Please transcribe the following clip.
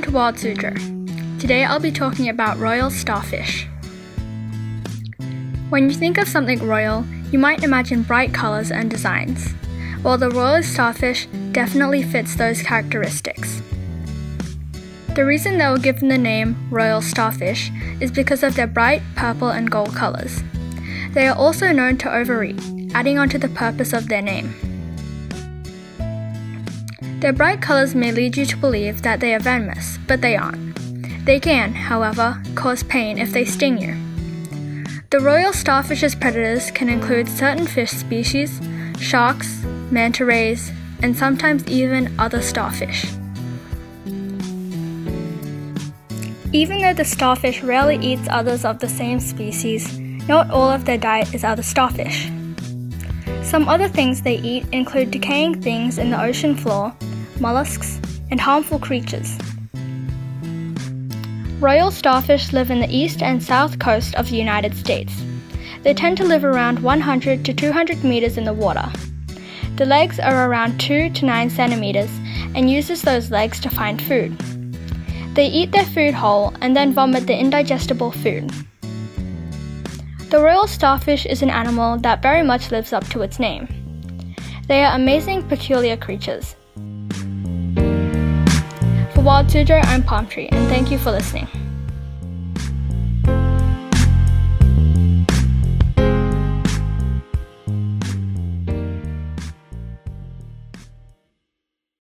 to Wild Suzhou. Today I'll be talking about royal starfish. When you think of something royal, you might imagine bright colors and designs. Well, the royal starfish definitely fits those characteristics. The reason they were given the name royal starfish is because of their bright purple and gold colors. They are also known to overeat, adding on to the purpose of their name. Their bright colors may lead you to believe that they are venomous, but they aren't. They can, however, cause pain if they sting you. The royal starfish's predators can include certain fish species, sharks, manta rays, and sometimes even other starfish. Even though the starfish rarely eats others of the same species, not all of their diet is other starfish. Some other things they eat include decaying things in the ocean floor mollusks, and harmful creatures. Royal starfish live in the east and south coast of the United States. They tend to live around 100 to 200 meters in the water. The legs are around 2 to 9 centimeters and uses those legs to find food. They eat their food whole and then vomit the indigestible food. The royal starfish is an animal that very much lives up to its name. They are amazing, peculiar creatures. Wild Suzhou, I'm Palm Tree, and thank you for listening.